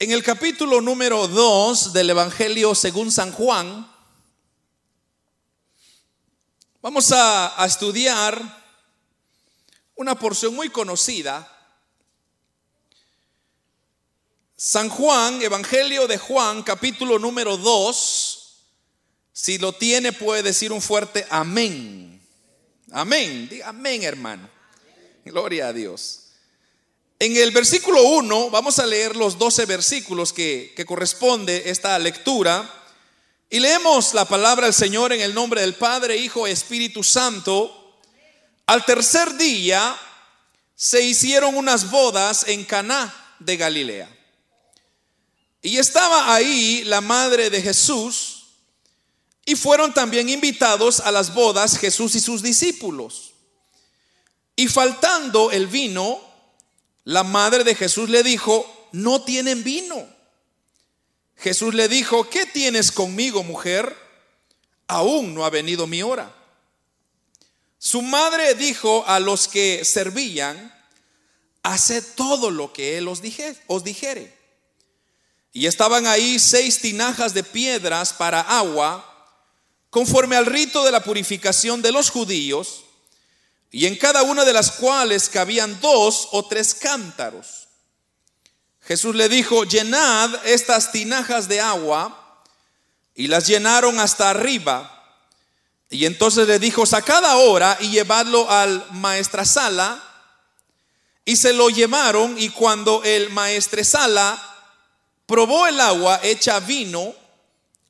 En el capítulo número 2 del Evangelio según San Juan, vamos a, estudiar una porción muy conocida. San Juan, Evangelio de Juan, capítulo número 2. Si lo tiene, puede decir un fuerte amén. Amén. Diga amén, hermano. Gloria a Dios. En el versículo 1 vamos a leer los 12 versículos que, que corresponde esta lectura. Y leemos la palabra del Señor en el nombre del Padre, Hijo, Espíritu Santo. Al tercer día se hicieron unas bodas en Caná de Galilea. Y estaba ahí la madre de Jesús y fueron también invitados a las bodas Jesús y sus discípulos. Y faltando el vino, la madre de Jesús le dijo, no tienen vino. Jesús le dijo, ¿qué tienes conmigo, mujer? Aún no ha venido mi hora. Su madre dijo a los que servían, haced todo lo que él os, dije, os dijere. Y estaban ahí seis tinajas de piedras para agua, conforme al rito de la purificación de los judíos, y en cada una de las cuales cabían dos o tres cántaros. Jesús le dijo, llenad estas tinajas de agua, y las llenaron hasta arriba. Y entonces le dijo, sacad ahora y llevadlo al maestresala. Y se lo llevaron, y cuando el maestresala probó el agua hecha vino,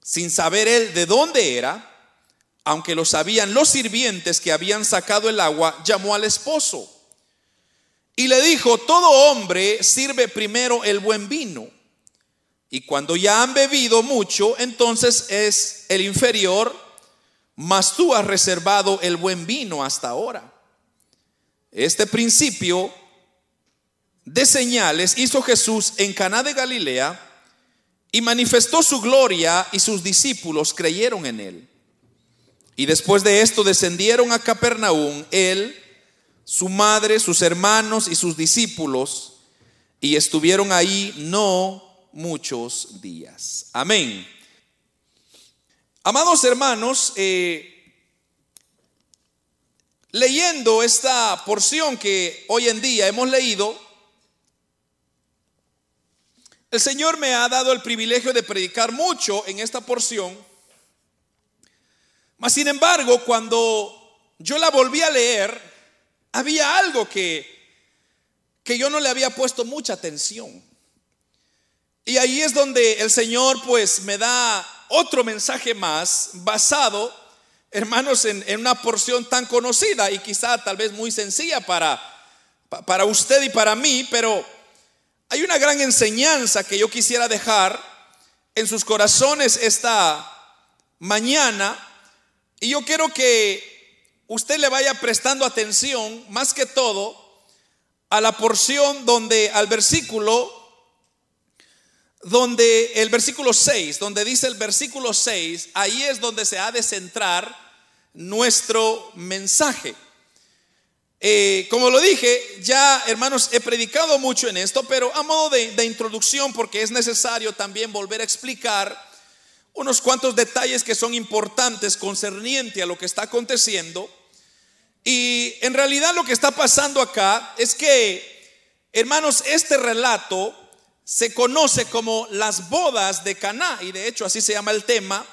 sin saber él de dónde era, aunque lo sabían los sirvientes que habían sacado el agua, llamó al esposo y le dijo, todo hombre sirve primero el buen vino, y cuando ya han bebido mucho, entonces es el inferior, mas tú has reservado el buen vino hasta ahora. Este principio de señales hizo Jesús en Caná de Galilea y manifestó su gloria y sus discípulos creyeron en él. Y después de esto descendieron a Capernaum, él, su madre, sus hermanos y sus discípulos, y estuvieron ahí no muchos días. Amén. Amados hermanos, eh, leyendo esta porción que hoy en día hemos leído, el Señor me ha dado el privilegio de predicar mucho en esta porción mas, sin embargo, cuando yo la volví a leer, había algo que, que yo no le había puesto mucha atención. Y ahí es donde el Señor pues me da otro mensaje más basado, hermanos, en, en una porción tan conocida y quizá tal vez muy sencilla para, para usted y para mí, pero hay una gran enseñanza que yo quisiera dejar en sus corazones esta mañana y yo quiero que usted le vaya prestando atención, más que todo, a la porción donde, al versículo, donde el versículo 6, donde dice el versículo 6, ahí es donde se ha de centrar nuestro mensaje. Eh, como lo dije, ya hermanos, he predicado mucho en esto, pero a modo de, de introducción, porque es necesario también volver a explicar unos cuantos detalles que son importantes concerniente a lo que está aconteciendo. Y en realidad lo que está pasando acá es que, hermanos, este relato se conoce como las bodas de Caná, y de hecho así se llama el tema,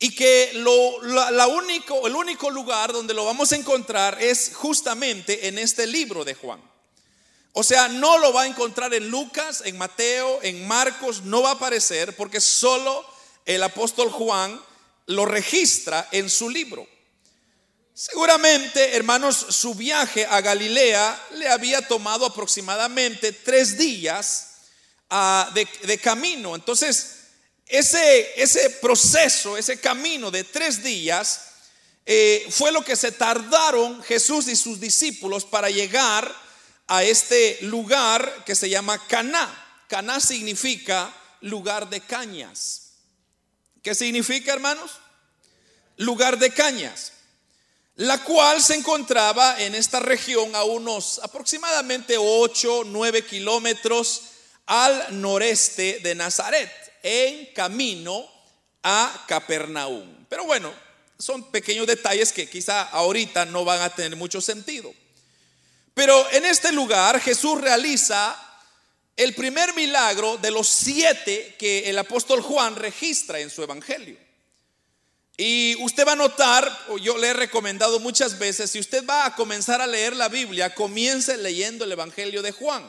y que lo, la, único, el único lugar donde lo vamos a encontrar es justamente en este libro de Juan. O sea, no lo va a encontrar en Lucas, en Mateo, en Marcos, no va a aparecer porque solo el apóstol Juan lo registra en su libro. Seguramente, hermanos, su viaje a Galilea le había tomado aproximadamente tres días uh, de, camino. Entonces, ese, ese, proceso, ese camino de tres días, eh, fue lo que se tardaron Jesús y sus discípulos para llegar a este lugar que se llama Caná. Caná significa lugar de cañas. ¿Qué significa, hermanos? Lugar de cañas, la cual se encontraba en esta región a unos aproximadamente 8, 9 kilómetros al noreste de Nazaret, en camino a Capernaum. Pero bueno, son pequeños detalles que quizá ahorita no van a tener mucho sentido. Pero en este lugar Jesús realiza el primer milagro de los siete que el apóstol Juan registra en su evangelio. Y usted va a notar, yo le he recomendado muchas veces, si usted va a comenzar a leer la Biblia, comience leyendo el evangelio de Juan.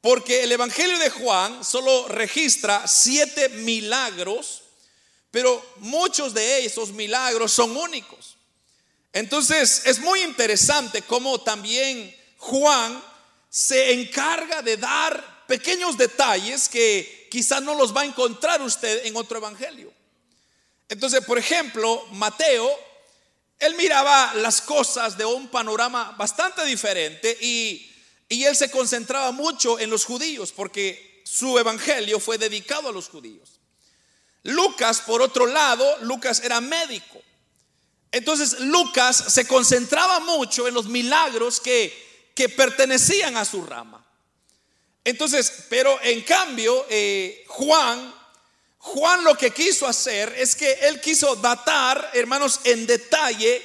Porque el evangelio de Juan solo registra siete milagros, pero muchos de esos milagros son únicos. Entonces es muy interesante cómo también Juan se encarga de dar pequeños detalles que quizás no los va a encontrar usted en otro evangelio. Entonces, por ejemplo, Mateo, él miraba las cosas de un panorama bastante diferente y, él se concentraba mucho en los judíos porque su evangelio fue dedicado a los judíos. Lucas, por otro lado, Lucas era médico. Entonces Lucas se concentraba mucho en los milagros que, que pertenecían a su rama. Entonces, pero en cambio, eh, Juan, Juan lo que quiso hacer es que él quiso datar, hermanos, en detalle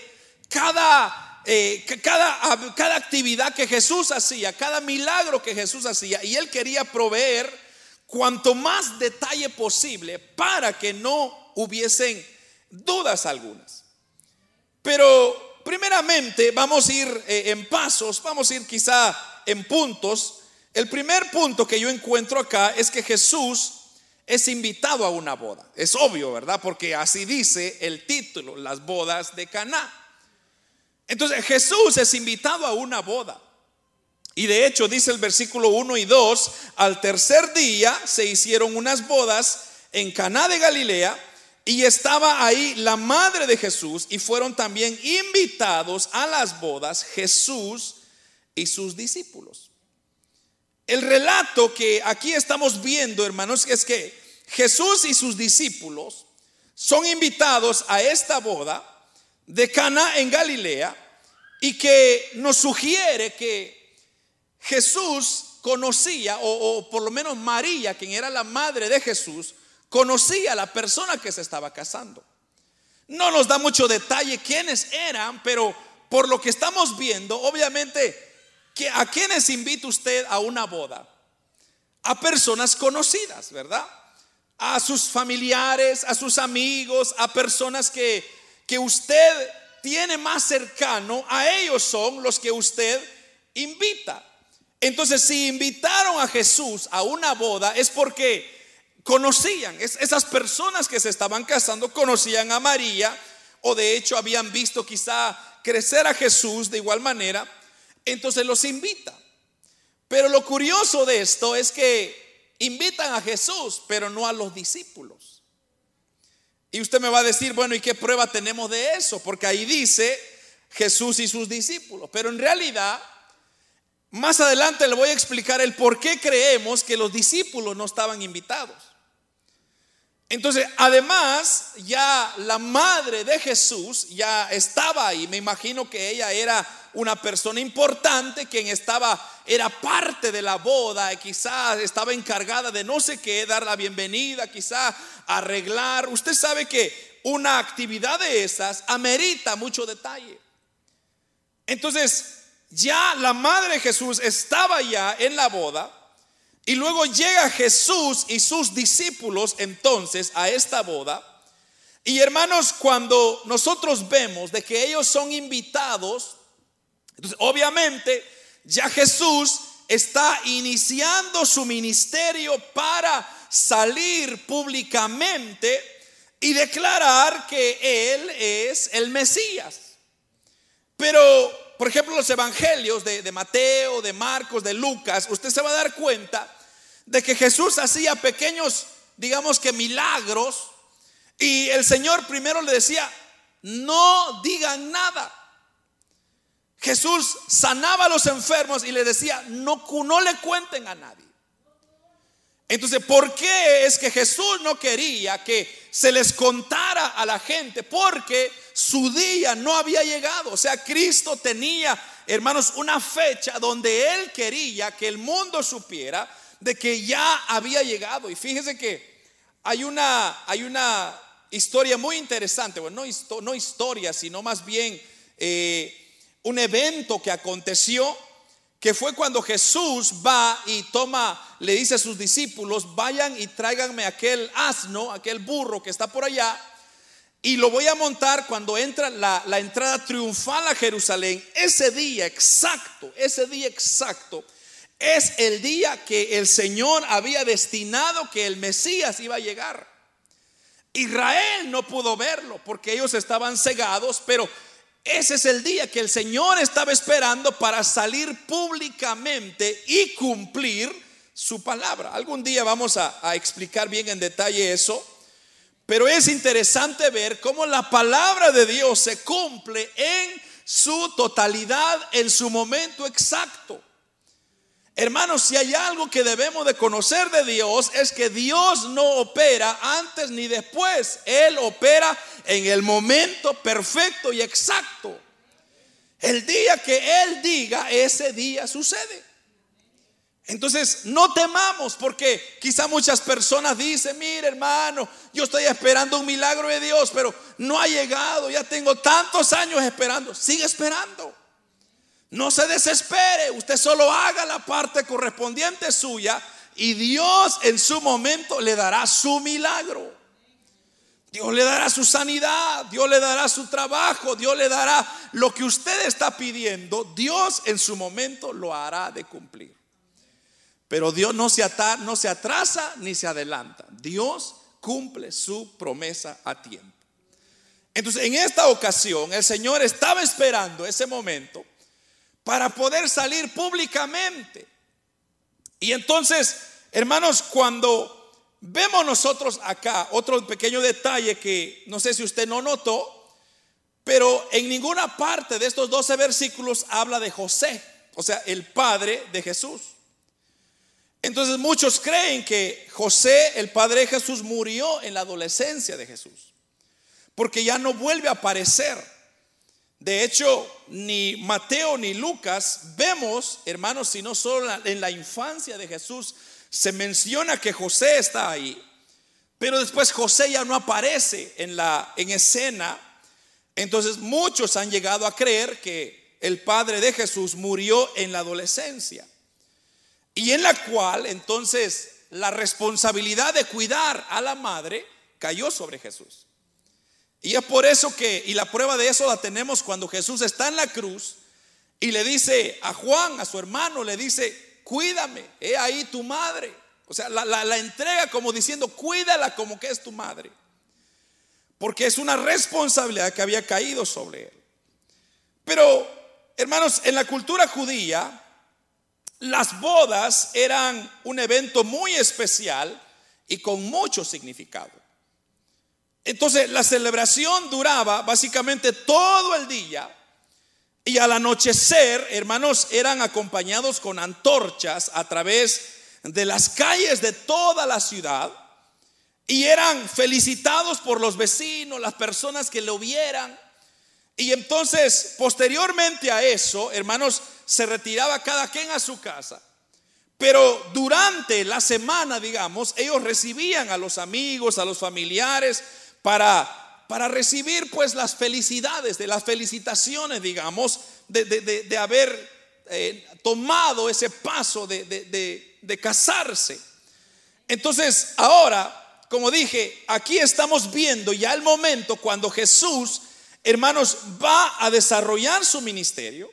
cada, eh, cada, cada actividad que Jesús hacía, cada milagro que Jesús hacía, y él quería proveer cuanto más detalle posible para que no hubiesen dudas algunas. Pero primeramente vamos a ir eh, en pasos, vamos a ir quizá en puntos. El primer punto que yo encuentro acá es que Jesús es invitado a una boda. Es obvio, ¿verdad? Porque así dice el título, las bodas de Caná. Entonces Jesús es invitado a una boda. Y de hecho dice el versículo 1 y 2, al tercer día se hicieron unas bodas en Caná de Galilea y estaba ahí la madre de Jesús y fueron también invitados a las bodas Jesús y sus discípulos. El relato que aquí estamos viendo, hermanos, es que Jesús y sus discípulos son invitados a esta boda de Cana en Galilea y que nos sugiere que Jesús conocía, o, o por lo menos María, quien era la madre de Jesús, conocía a la persona que se estaba casando. No nos da mucho detalle quiénes eran, pero por lo que estamos viendo, obviamente, ¿a quiénes invita usted a una boda? A personas conocidas, ¿verdad? A sus familiares, a sus amigos, a personas que, que usted tiene más cercano, a ellos son los que usted invita. Entonces, si invitaron a Jesús a una boda, es porque conocían, esas personas que se estaban casando conocían a María o de hecho habían visto quizá crecer a Jesús de igual manera, entonces los invita. Pero lo curioso de esto es que invitan a Jesús, pero no a los discípulos. Y usted me va a decir, bueno, ¿y qué prueba tenemos de eso? Porque ahí dice Jesús y sus discípulos. Pero en realidad, más adelante le voy a explicar el por qué creemos que los discípulos no estaban invitados. Entonces, además, ya la madre de Jesús ya estaba ahí. Me imagino que ella era una persona importante, quien estaba, era parte de la boda, quizás estaba encargada de no sé qué, dar la bienvenida, quizás arreglar. Usted sabe que una actividad de esas amerita mucho detalle. Entonces, ya la madre de Jesús estaba ya en la boda y luego llega Jesús y sus discípulos entonces a esta boda. Y hermanos, cuando nosotros vemos de que ellos son invitados, obviamente ya Jesús está iniciando su ministerio para salir públicamente y declarar que Él es el Mesías. Pero, por ejemplo, los evangelios de, de Mateo, de Marcos, de Lucas, usted se va a dar cuenta de que Jesús hacía pequeños, digamos que milagros, y el Señor primero le decía, no digan nada. Jesús sanaba a los enfermos y le decía, no, no le cuenten a nadie. Entonces, ¿por qué es que Jesús no quería que se les contara a la gente? Porque su día no había llegado. O sea, Cristo tenía, hermanos, una fecha donde Él quería que el mundo supiera de que ya había llegado. Y fíjese que hay una, hay una historia muy interesante, bueno, no, no historia, sino más bien eh, un evento que aconteció, que fue cuando Jesús va y toma, le dice a sus discípulos, vayan y tráiganme aquel asno, aquel burro que está por allá, y lo voy a montar cuando entra la, la entrada triunfal a Jerusalén. Ese día exacto, ese día exacto, es el día que el Señor había destinado que el Mesías iba a llegar. Israel no pudo verlo porque ellos estaban cegados, pero ese es el día que el Señor estaba esperando para salir públicamente y cumplir su palabra. Algún día vamos a, explicar bien en detalle eso, pero es interesante ver cómo la palabra de Dios se cumple en su totalidad, en su momento exacto. Hermanos, si hay algo que debemos de conocer de Dios es que Dios no opera antes ni después. Él opera en el momento perfecto y exacto. El día que Él diga, ese día sucede. Entonces, no temamos porque quizá muchas personas dicen, mire hermano, yo estoy esperando un milagro de Dios, pero no ha llegado, ya tengo tantos años esperando. Sigue esperando. No se desespere, usted solo haga la parte correspondiente suya y Dios en su momento le dará su milagro. Dios le dará su sanidad, Dios le dará su trabajo, Dios le dará lo que usted está pidiendo, Dios en su momento lo hará de cumplir. Pero Dios no se, no se atrasa ni se adelanta. Dios cumple su promesa a tiempo. Entonces, en esta ocasión, el Señor estaba esperando ese momento para poder salir públicamente. Y entonces, hermanos, cuando vemos nosotros acá otro pequeño detalle que no sé si usted no notó, pero en ninguna parte de estos 12 versículos habla de José, o sea, el padre de Jesús. Entonces muchos creen que José, el padre de Jesús, murió en la adolescencia de Jesús, porque ya no vuelve a aparecer. De hecho, ni Mateo ni Lucas vemos, hermanos, sino solo en la infancia de Jesús se menciona que José está ahí. Pero después José ya no aparece en la en escena. Entonces muchos han llegado a creer que el padre de Jesús murió en la adolescencia. Y en la cual entonces la responsabilidad de cuidar a la madre cayó sobre Jesús. Y es por eso que, y la prueba de eso la tenemos cuando Jesús está en la cruz y le dice a Juan, a su hermano, le dice, cuídame, he ahí tu madre. O sea, la, entrega como diciendo, cuídala como que es tu madre. Porque es una responsabilidad que había caído sobre él. Pero, hermanos, en la cultura judía, las bodas eran un evento muy especial y con mucho significado. Entonces la celebración duraba básicamente todo el día y al anochecer, hermanos, eran acompañados con antorchas a través de las calles de toda la ciudad y eran felicitados por los vecinos, las personas que lo vieran. Y entonces, posteriormente a eso, hermanos, se retiraba cada quien a su casa. Pero durante la semana, digamos, ellos recibían a los amigos, a los familiares, para, para recibir pues las felicidades, de las felicitaciones, digamos, de, haber eh, tomado ese paso de casarse. Entonces, ahora, como dije, aquí estamos viendo ya el momento cuando Jesús, hermanos, va a desarrollar su ministerio,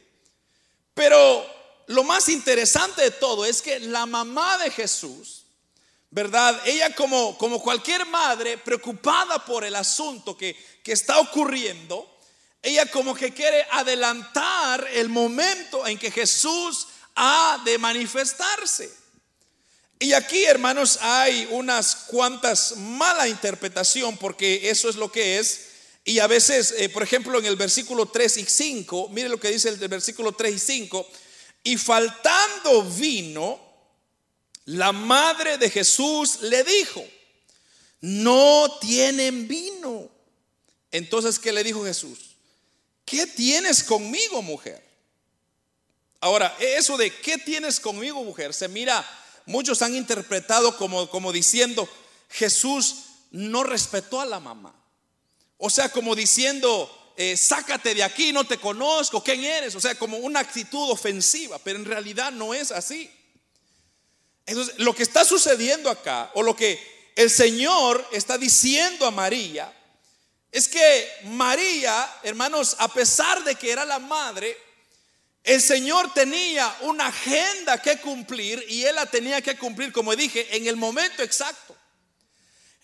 pero lo más interesante de todo es que la mamá de Jesús, ¿verdad? Ella como, como cualquier madre preocupada por el asunto que, que está ocurriendo, ella como que quiere adelantar el momento en que Jesús ha de manifestarse. Y aquí, hermanos, hay unas cuantas mala interpretación porque eso es lo que es. Y a veces, eh, por ejemplo, en el versículo 3 y 5, mire lo que dice el versículo 3 y 5, y faltando vino, la madre de Jesús le dijo, no tienen vino. Entonces, ¿qué le dijo Jesús? ¿Qué tienes conmigo, mujer? Ahora, eso de ¿qué tienes conmigo, mujer? Se mira muchos han interpretado como, como diciendo, Jesús no respetó a la mamá. O sea, como diciendo, eh, sácate de aquí, no te conozco, ¿quién eres? O sea, como una actitud ofensiva, pero en realidad no es así. Entonces, lo que está sucediendo acá, o lo que el Señor está diciendo a María, es que María, hermanos, a pesar de que era la madre, el Señor tenía una agenda que cumplir y Él la tenía que cumplir, como dije, en el momento exacto.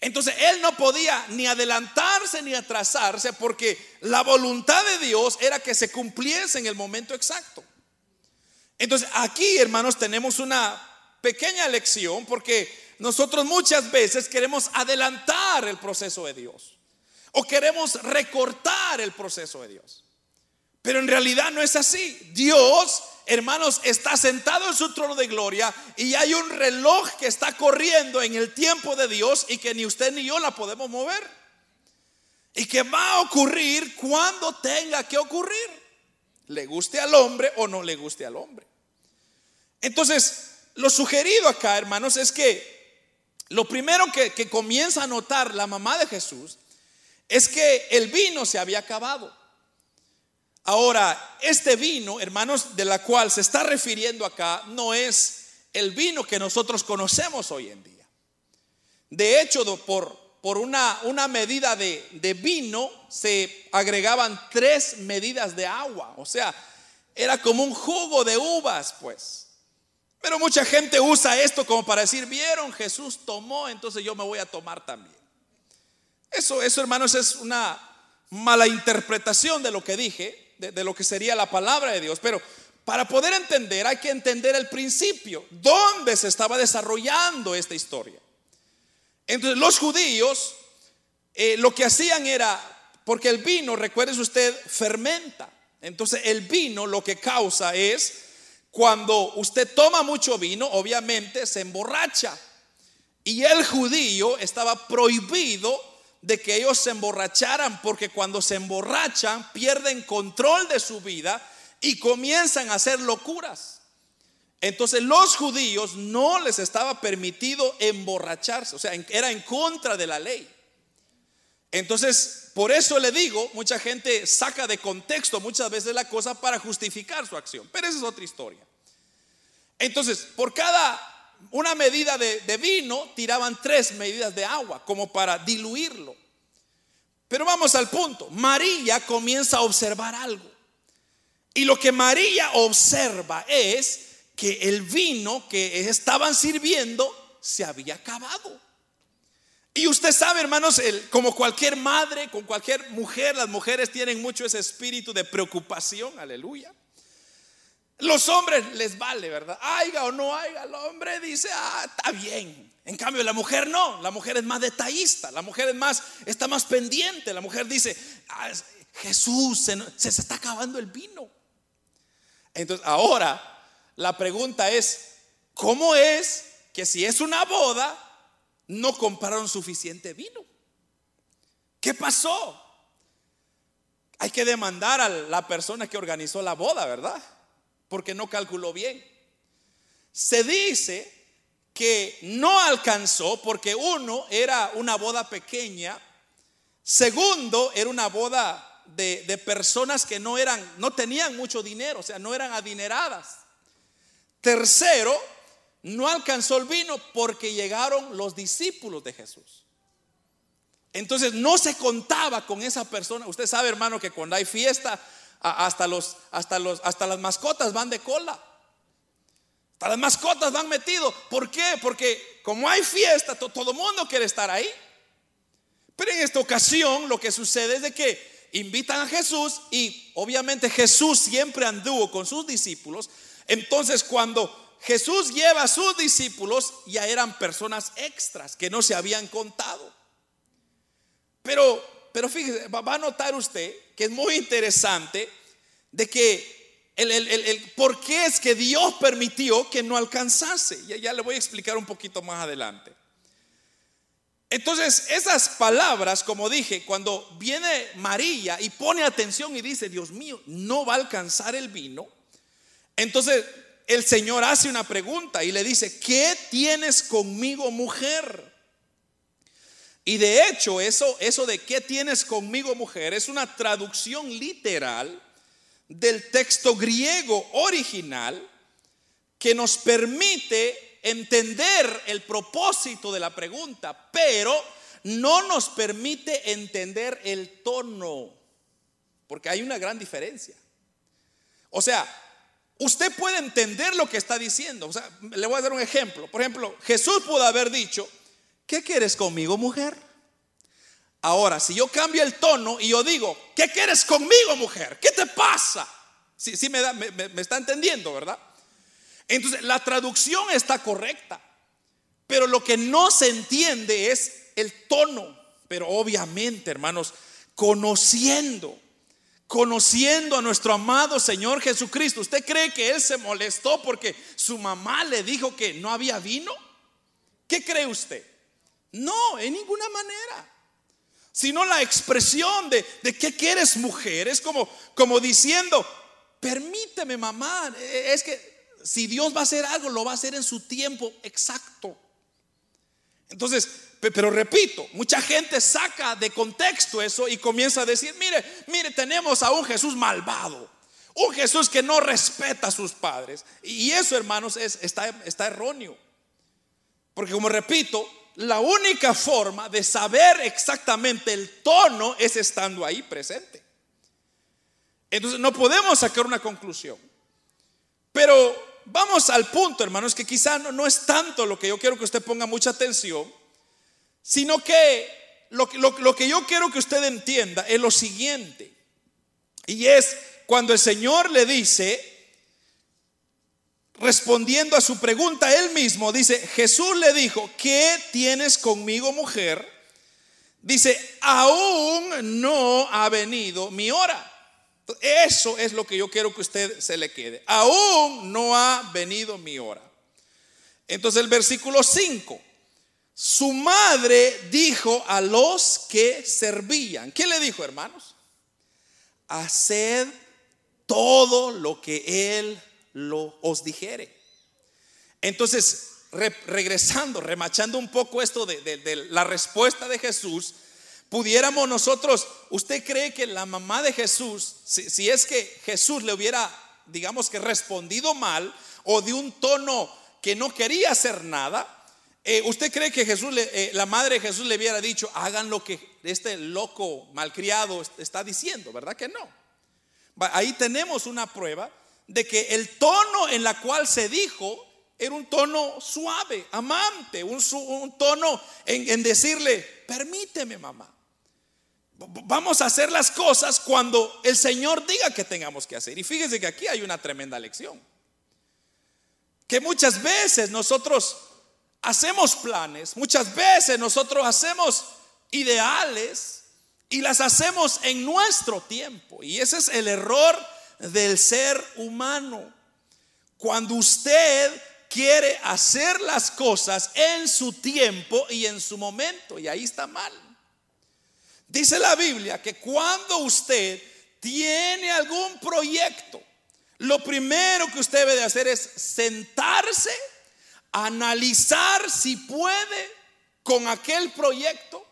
Entonces Él no podía ni adelantarse ni atrasarse porque la voluntad de Dios era que se cumpliese en el momento exacto. Entonces aquí, hermanos, tenemos una pequeña lección porque nosotros muchas veces queremos adelantar el proceso de Dios o queremos recortar el proceso de Dios. Pero en realidad no es así. Dios, hermanos, está sentado en su trono de gloria y hay un reloj que está corriendo en el tiempo de Dios y que ni usted ni yo la podemos mover. Y que va a ocurrir cuando tenga que ocurrir. Le guste al hombre o no le guste al hombre. Entonces, lo sugerido acá, hermanos, es que lo primero que, comienza a notar la mamá de Jesús es que el vino se había acabado. Ahora, este vino, hermanos, de la cual se está refiriendo acá, no es el vino que nosotros conocemos hoy en día. De hecho, por, una, medida de vino se agregaban tres medidas de agua. O sea, era como un jugo de uvas, pues. Pero mucha gente usa esto como para decir, vieron, Jesús tomó, entonces yo me voy a tomar también. Eso, eso hermanos, es una mala interpretación de lo que dije, de, lo que sería la palabra de Dios. Pero para poder entender hay que entender el principio, dónde se estaba desarrollando esta historia. Entonces los judíos eh, lo que hacían era, porque el vino, recuerde usted, fermenta. Entonces el vino lo que causa es cuando usted toma mucho vino, obviamente se emborracha. Y el judío estaba prohibido de que ellos se emborracharan, porque cuando se emborrachan pierden control de su vida y comienzan a hacer locuras. Entonces los judíos no les estaba permitido emborracharse, o sea, era en contra de la ley. Entonces, por eso le digo, mucha gente saca de contexto muchas veces la cosa para justificar su acción, pero esa es otra historia. Entonces, por cada una medida de, vino, tiraban tres medidas de agua, como para diluirlo. Pero vamos al punto, María comienza a observar algo. Y lo que María observa es que el vino que estaban sirviendo se había acabado. Y usted sabe, hermanos, como cualquier madre, con cualquier mujer, las mujeres tienen mucho ese espíritu de preocupación, aleluya. Los hombres les vale, ¿verdad? Haiga o no haiga, el hombre dice, ah, está bien. En cambio, la mujer no, la mujer es más detallista, la mujer es más, está más pendiente, la mujer dice, ah, Jesús, se, se está acabando el vino. Entonces, ahora, la pregunta es, ¿cómo es que si es una boda, no compraron suficiente vino. ¿Qué pasó? Hay que demandar a la persona que organizó la boda, ¿verdad? Porque no calculó bien. Se dice que no alcanzó porque uno era una boda pequeña, segundo era una boda de, personas que no eran, no tenían mucho dinero, o sea, no eran adineradas. Tercero, no alcanzó el vino porque llegaron los discípulos de Jesús. Entonces no se contaba con esa persona. Usted sabe, hermano, que cuando hay fiesta, hasta, los, hasta, los, hasta las mascotas van de cola. Hasta las mascotas van metidos. ¿Por qué? Porque como hay fiesta, todo el mundo quiere estar ahí. Pero en esta ocasión lo que sucede es de que invitan a Jesús y obviamente Jesús siempre anduvo con sus discípulos. Entonces cuando Jesús lleva a sus discípulos, ya eran personas extras que no se habían contado. Pero, pero fíjese, va a notar usted que es muy interesante de que el, el, por qué es que Dios permitió que no alcanzase. Ya, ya le voy a explicar un poquito más adelante. Entonces, esas palabras, como dije, cuando viene María y pone atención y dice, Dios mío, no va a alcanzar el vino. Entonces, el Señor hace una pregunta y le dice, ¿qué tienes conmigo mujer? Y de hecho, eso, eso de qué tienes conmigo mujer es una traducción literal del texto griego original que nos permite entender el propósito de la pregunta, pero no nos permite entender el tono, porque hay una gran diferencia. O sea, usted puede entender lo que está diciendo. O sea, le voy a dar un ejemplo. Por ejemplo, Jesús pudo haber dicho, ¿qué quieres conmigo, mujer? Ahora, si yo cambio el tono y yo digo, ¿qué quieres conmigo, mujer? ¿Qué te pasa? Sí, sí me, da, me, me está entendiendo, ¿verdad? Entonces, la traducción está correcta, pero lo que no se entiende es el tono. Pero obviamente, hermanos, conociendo, conociendo a nuestro amado Señor Jesucristo, ¿usted cree que Él se molestó porque su mamá le dijo que no había vino? ¿Qué cree usted? No, en ninguna manera. Sino la expresión de, de qué quieres mujer. Es como, como diciendo, permíteme mamá, es que si Dios va a hacer algo, lo va a hacer en su tiempo exacto. Entonces, pero repito, mucha gente saca de contexto eso y comienza a decir, mire, mire, tenemos a un Jesús malvado, un Jesús que no respeta a sus padres. Y eso, hermanos, es, está, está erróneo. Porque como repito, la única forma de saber exactamente el tono es estando ahí presente. Entonces no podemos sacar una conclusión. Pero vamos al punto, hermanos, que quizá no, no, es tanto lo que yo quiero que usted ponga mucha atención, sino que lo, que yo quiero que usted entienda es lo siguiente. Y es cuando el Señor le dice, respondiendo a su pregunta él mismo, dice, Jesús le dijo, ¿qué tienes conmigo mujer? Dice, aún no ha venido mi hora. Eso es lo que yo quiero que usted se le quede. Aún no ha venido mi hora. Entonces el versículo 5. Su madre dijo a los que servían. ¿Qué le dijo, hermanos? Haced todo lo que él lo os dijere. Entonces, regresando, remachando un poco esto de, de la respuesta de Jesús, pudiéramos nosotros, ¿usted cree que la mamá de Jesús, si, es que Jesús le hubiera, digamos que respondido mal o de un tono que no quería hacer nada, eh, ¿usted cree que Jesús, eh, la madre de Jesús le hubiera dicho, hagan lo que este loco malcriado está diciendo? ¿Verdad que no? Ahí tenemos una prueba de que el tono en la cual se dijo era un tono suave, amante, un, un tono en, en decirle, permíteme mamá. Vamos a hacer las cosas cuando el Señor diga que tengamos que hacer. Y fíjese que aquí hay una tremenda lección. Que muchas veces nosotros hacemos planes, muchas veces nosotros hacemos ideales y las hacemos en nuestro tiempo. Y ese es el error del ser humano. Cuando usted quiere hacer las cosas en su tiempo y en su momento, y ahí está mal. Dice la Biblia que cuando usted tiene algún proyecto, lo primero que usted debe de hacer es sentarse, analizar si puede con aquel proyecto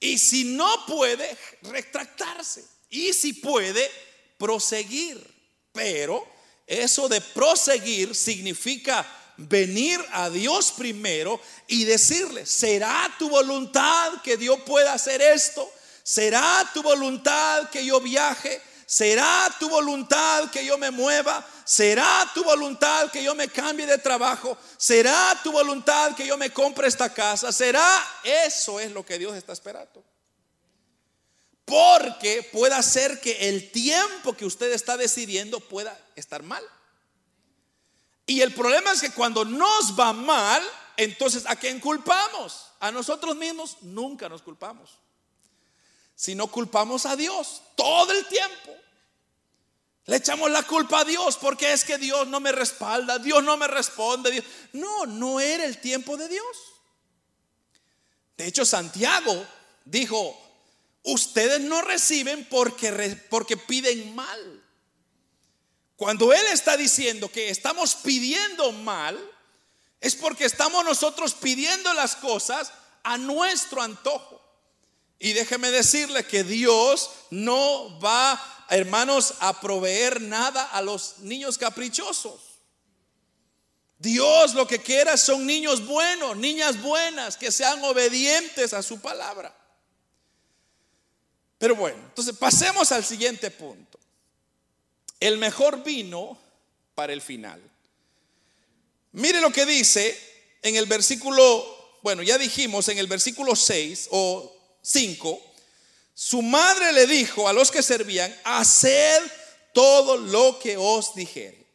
y si no puede, retractarse. Y si puede, proseguir. Pero eso de proseguir significa venir a Dios primero y decirle, ¿será tu voluntad que Dios pueda hacer esto? ¿Será tu voluntad que yo viaje? ¿Será tu voluntad que yo me mueva? ¿Será tu voluntad que yo me cambie de trabajo? ¿Será tu voluntad que yo me compre esta casa? ¿Será? Eso es lo que Dios está esperando. Porque puede ser que el tiempo que usted está decidiendo pueda estar mal. Y el problema es que cuando nos va mal, entonces ¿a quién culpamos? A nosotros mismos nunca nos culpamos si no culpamos a Dios todo el tiempo. Le echamos la culpa a Dios porque es que Dios no me respalda, Dios no me responde. No, no era el tiempo de Dios. De hecho, Santiago dijo, ustedes no reciben porque, porque piden mal. Cuando Él está diciendo que estamos pidiendo mal, es porque estamos nosotros pidiendo las cosas a nuestro antojo. Y déjeme decirle que Dios no va, hermanos, a proveer nada a los niños caprichosos. Dios lo que quiera son niños buenos, niñas buenas, que sean obedientes a su palabra. Pero bueno, entonces pasemos al siguiente punto. El mejor vino para el final. Mire lo que dice en el versículo, bueno, ya dijimos en el versículo 6 o 5, su madre le dijo a los que servían, haced todo lo que os dijere.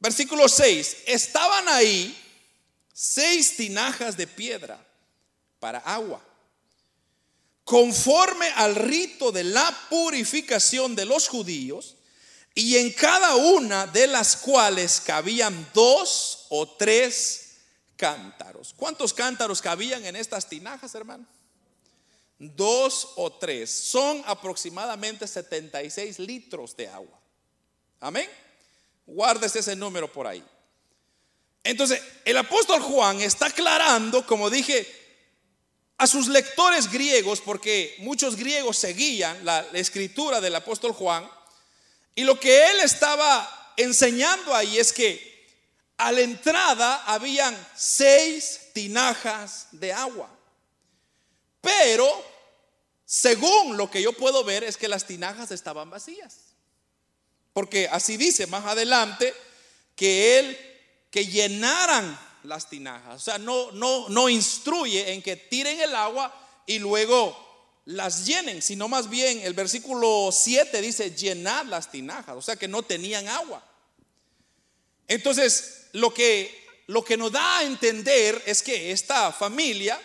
Versículo 6, estaban ahí seis tinajas de piedra para agua conforme al rito de la purificación de los judíos, y en cada una de las cuales cabían dos o tres cántaros. ¿Cuántos cántaros cabían en estas tinajas, hermano? Dos o tres. Son aproximadamente 76 litros de agua. Amén. Guárdese ese número por ahí. Entonces, el apóstol Juan está aclarando, como dije, a sus lectores griegos, porque muchos griegos seguían la, escritura del apóstol Juan, y lo que él estaba enseñando ahí es que a la entrada habían seis tinajas de agua. Pero, según lo que yo puedo ver, es que las tinajas estaban vacías. Porque así dice más adelante que él, que llenaran las tinajas. O sea, no, no, no instruye en que tiren el agua y luego las llenen, sino más bien el versículo 7 dice llenar las tinajas, o sea que no tenían agua. Entonces, lo que, lo que nos da a entender es que esta familia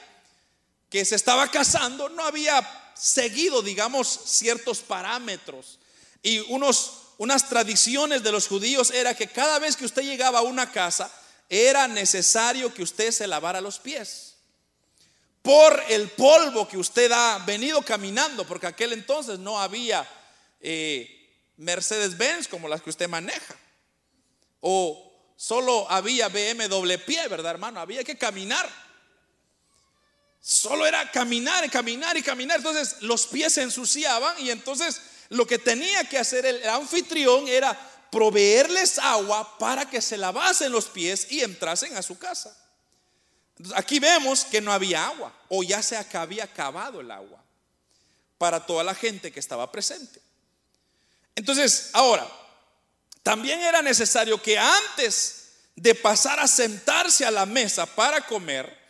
que se estaba casando no había seguido, digamos, ciertos parámetros y unos, unas tradiciones de los judíos era que cada vez que usted llegaba a una casa, era necesario que usted se lavara los pies por el polvo que usted ha venido caminando, porque aquel entonces no había eh, Mercedes-Benz como las que usted maneja, o solo había BMW pie, ¿verdad, hermano? Había que caminar. Solo era caminar y caminar y caminar. Entonces los pies se ensuciaban y entonces lo que tenía que hacer el anfitrión era proveerles agua para que se lavasen los pies y entrasen a su casa. aquí vemos que no había agua o ya se había acabado el agua para toda la gente que estaba presente. Entonces, ahora, también era necesario que antes de pasar a sentarse a la mesa para comer,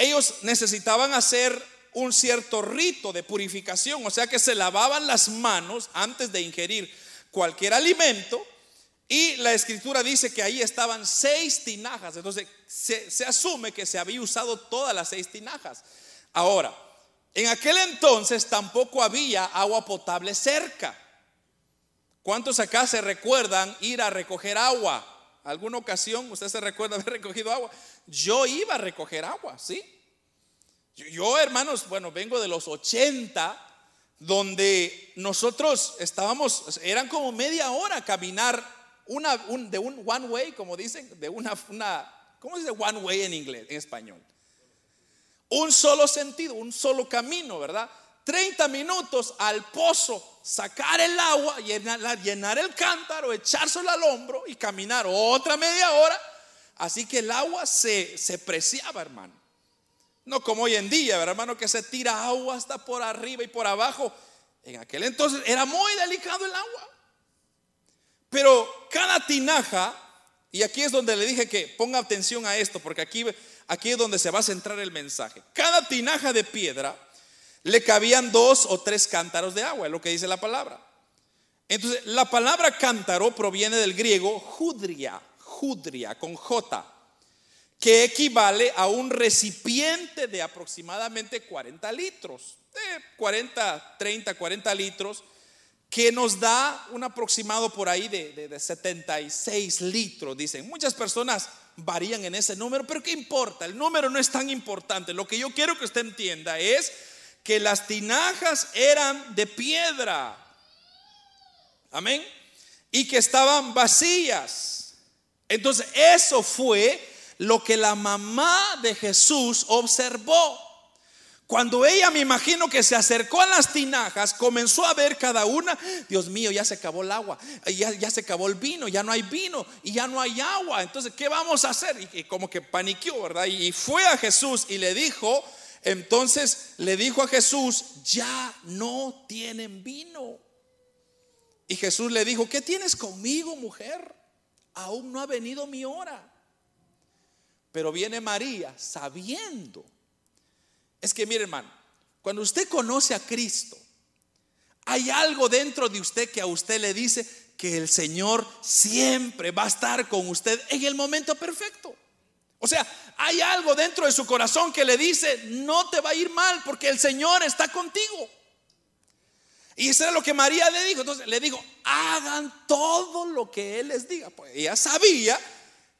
ellos necesitaban hacer un cierto rito de purificación, o sea que se lavaban las manos antes de ingerir cualquier alimento. Y la escritura dice que ahí estaban seis tinajas. Entonces se, asume que se había usado todas las seis tinajas. Ahora, en aquel entonces tampoco había agua potable cerca. ¿Cuántos acá se recuerdan ir a recoger agua? ¿Alguna ocasión usted se recuerda haber recogido agua? Yo iba a recoger agua, ¿sí? Yo, hermanos, bueno, vengo de los 80 donde nosotros estábamos, eran como media hora caminar una, de un one way, como dicen, de una, una, ¿cómo se dice one way en inglés, en español? Un solo sentido, un solo camino, ¿verdad? 30 minutos al pozo, sacar el agua, llenar, llenar el cántaro, echárselo al hombro y caminar otra media hora. Así que el agua se, se preciaba, hermano. No como hoy en día, hermano, que se tira agua hasta por arriba y por abajo. En aquel entonces era muy delicado el agua. Pero cada tinaja, y aquí es donde le dije que ponga atención a esto, porque aquí, aquí es donde se va a centrar el mensaje. Cada tinaja de piedra le cabían dos o tres cántaros de agua, es lo que dice la palabra. Entonces, la palabra cántaro proviene del griego judria, judria, con J que equivale a un recipiente de aproximadamente 40 litros, 40, 30, 40 litros, que nos da un aproximado por ahí de, de 76 litros, dicen. Muchas personas varían en ese número, pero ¿qué importa? El número no es tan importante. Lo que yo quiero que usted entienda es que las tinajas eran de piedra. Amén. y que estaban vacías. Entonces eso fue lo que la mamá de Jesús observó. Cuando ella, me imagino que se acercó a las tinajas, comenzó a ver cada una, Dios mío, ya se acabó el agua, ya, ya se acabó el vino, ya no hay vino y ya no hay agua. Entonces, ¿qué vamos a hacer? Y, como que paniqueó, ¿verdad? Y fue a Jesús y le dijo, entonces le dijo a Jesús, ya no tienen vino. Y Jesús le dijo, ¿qué tienes conmigo, mujer? Aún no ha venido mi hora. Pero viene María sabiendo es que, mire hermano, cuando usted conoce a Cristo, hay algo dentro de usted que a usted le dice que el Señor siempre va a estar con usted en el momento perfecto. O sea, hay algo dentro de su corazón que le dice, no te va a ir mal porque el Señor está contigo. Y eso era lo que María le dijo. Entonces le dijo, hagan todo lo que Él les diga. Pues ella sabía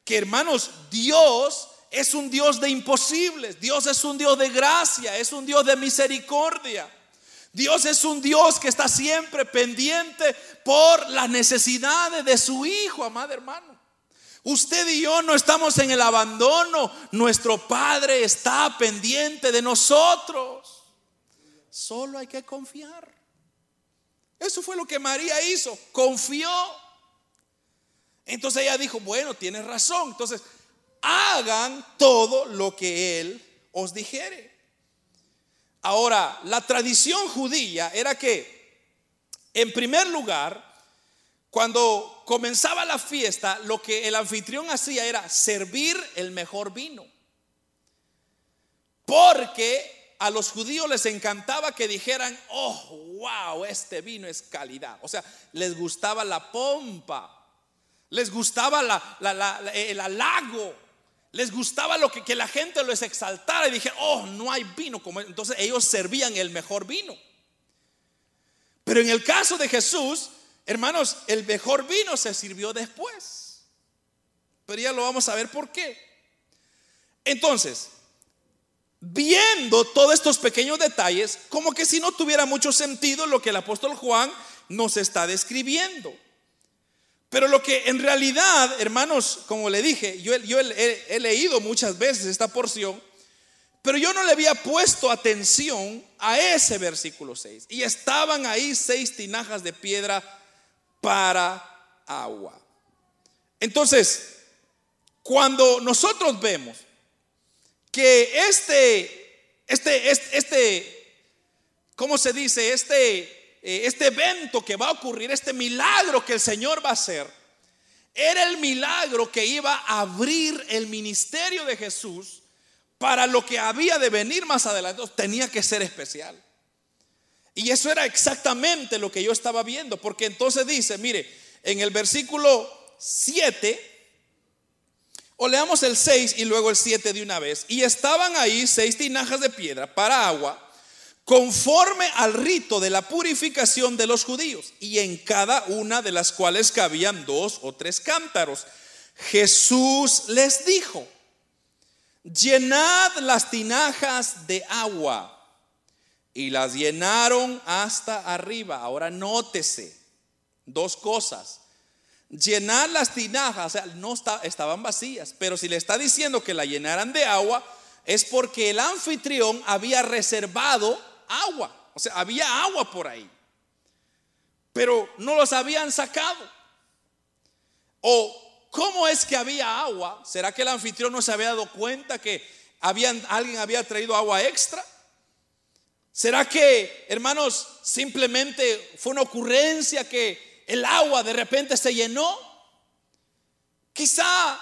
que hermanos, Dios es un Dios de imposibles. Dios es un Dios de gracia, es un Dios de misericordia. Dios es un Dios que está siempre pendiente por las necesidades de su Hijo, amado hermano. Usted y yo no estamos en el abandono. Nuestro Padre está pendiente de nosotros. Solo hay que confiar. Eso fue lo que María hizo. Confió. Entonces ella dijo, bueno, tienes razón. Entonces hagan todo lo que Él os dijere. Ahora, la tradición judía era que, en primer lugar, cuando comenzaba la fiesta, lo que el anfitrión hacía era servir el mejor vino. Porque a los judíos les encantaba que dijeran, oh, wow, este vino es calidad. O sea, les gustaba la pompa, les gustaba el halago, les gustaba lo que, la gente les exaltara y dije, oh, no hay vino como entonces ellos servían el mejor vino. Pero en el caso de Jesús, hermanos, el mejor vino se sirvió después. Pero ya lo vamos a ver por qué. Entonces, viendo todos estos pequeños detalles, como que si no tuviera mucho sentido lo que el apóstol Juan nos está describiendo. Pero lo que en realidad, hermanos, como le dije, yo, he, leído muchas veces esta porción, pero yo no le había puesto atención a ese versículo 6. Y estaban ahí seis tinajas de piedra para agua. Entonces, cuando nosotros vemos que este, este, este, este ¿cómo se dice? Este eh, este evento que va a ocurrir, este milagro que el Señor va a hacer, era el milagro que iba a abrir el ministerio de Jesús para lo que había de venir más adelante. Tenía que ser especial. Y eso era exactamente lo que yo estaba viendo, porque entonces dice, mire, en el versículo 7, o leamos el 6 y luego el 7 de una vez, y estaban ahí seis tinajas de piedra para agua conforme al rito de la purificación de los judíos, y en cada una de las cuales cabían dos o tres cántaros. Jesús les dijo, llenad las tinajas de agua. Y las llenaron hasta arriba. Ahora nótese dos cosas. Llenar las tinajas, o sea, no estaban vacías, pero si le está diciendo que la llenaran de agua, es porque el anfitrión había reservado agua. O sea, había agua por ahí. Pero no los habían sacado. O cómo es que había agua? ¿Será que el anfitrión no se había dado cuenta que alguien había traído agua extra? ¿Será que, hermanos, simplemente fue una ocurrencia que el agua de repente se llenó? Quizá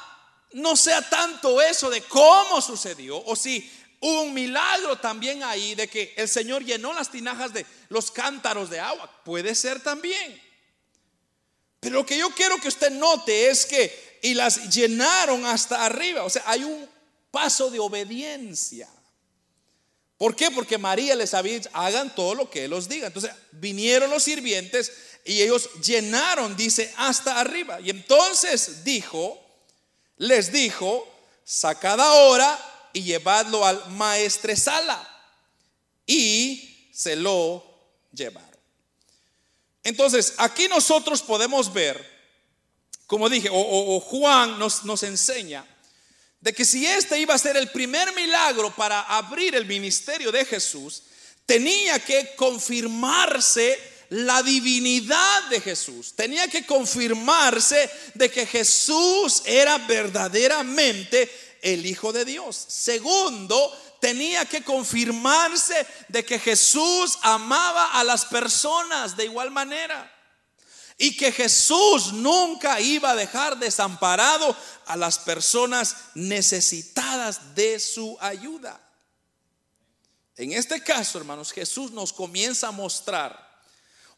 no sea tanto eso de cómo sucedió o si Hubo un milagro también ahí de que el Señor llenó las tinajas de los cántaros de agua. Puede ser también. Pero lo que yo quiero que usted note es que y las llenaron hasta arriba. O sea, hay un paso de obediencia. ¿Por qué? Porque María les había hagan todo lo que Él os diga. Entonces vinieron los sirvientes y ellos llenaron, dice, hasta arriba. Y entonces dijo, les dijo, sacad ahora y llevadlo al maestresala. Y se lo llevaron. Entonces, aquí nosotros podemos ver como dije, o, Juan nos enseña de que si este iba a ser el primer milagro para abrir el ministerio de Jesús, tenía que confirmarse la divinidad de Jesús. Tenía que confirmarse de que Jesús era verdaderamente el Hijo de Dios. Segundo, tenía que confirmarse de que Jesús amaba a las personas de igual manera. Y que Jesús nunca iba a dejar desamparado a las personas necesitadas de su ayuda. En este caso, hermanos, Jesús nos comienza a mostrar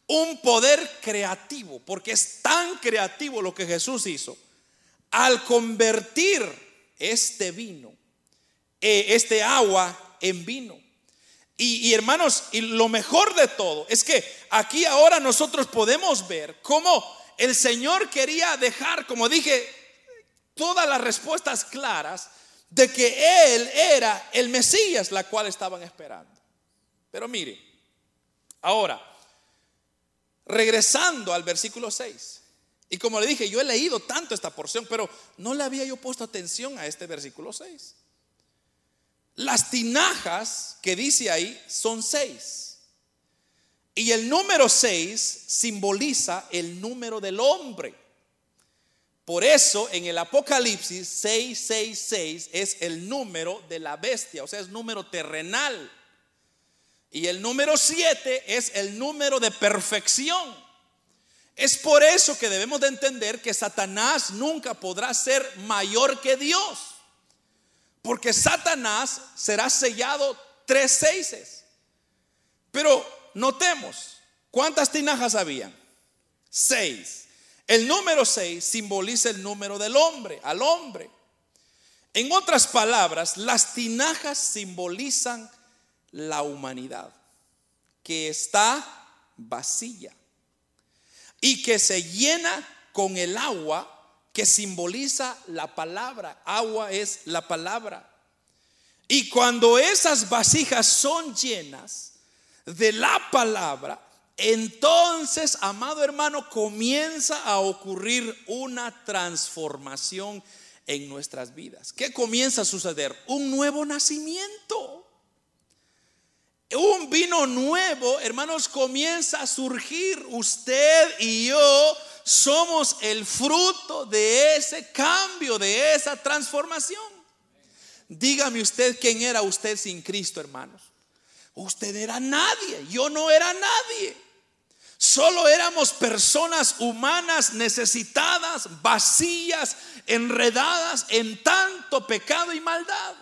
un poder creativo, porque es tan creativo lo que Jesús hizo, al convertir este vino, eh, este agua en vino. Y, hermanos, y lo mejor de todo es que aquí ahora nosotros podemos ver cómo el Señor quería dejar, como dije, todas las respuestas claras de que Él era el Mesías, la cual estaban esperando. Pero mire, ahora, regresando al versículo 6, y como le dije, yo he leído tanto esta porción, pero no le había yo puesto atención a este versículo 6. Las tinajas que dice ahí son seis. Y el número seis simboliza el número del hombre. Por eso en el Apocalipsis 666 es el número de la bestia, o sea, es número terrenal. Y el número 7 es el número de perfección. Es por eso que debemos de entender que Satanás nunca podrá ser mayor que Dios. Porque Satanás será sellado tres seises. Pero notemos, ¿cuántas tinajas habían? Seis. El número seis simboliza el número del hombre, al hombre. En otras palabras, las tinajas simbolizan la humanidad, que está vacía y que se llena con el agua que simboliza la palabra. Agua es la palabra. Y cuando esas vasijas son llenas de la palabra, entonces, amado hermano, comienza a ocurrir una transformación en nuestras vidas. ¿Qué comienza a suceder? Un nuevo nacimiento. Un vino nuevo, hermanos, comienza a surgir. Usted y yo somos el fruto de ese cambio, de esa transformación. Dígame usted quién era usted sin Cristo, hermanos. Usted era nadie, yo no era nadie. Solo éramos personas humanas necesitadas, vacías, enredadas en tanto pecado y maldad.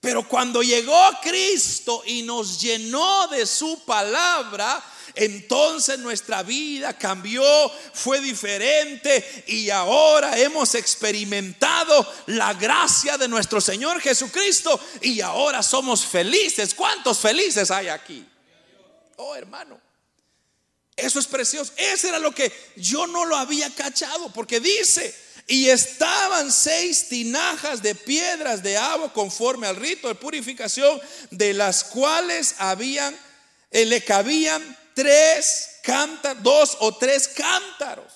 Pero cuando llegó Cristo y nos llenó de su palabra, entonces nuestra vida cambió, fue diferente y ahora hemos experimentado la gracia de nuestro Señor Jesucristo y ahora somos felices. ¿Cuántos felices hay aquí? Oh, hermano. Eso es precioso. Ese era lo que yo no lo había cachado porque dice, y estaban seis tinajas de piedras de agua conforme al rito de purificación, de las cuales habían, eh, le cabían tres cántaros, dos o tres cántaros.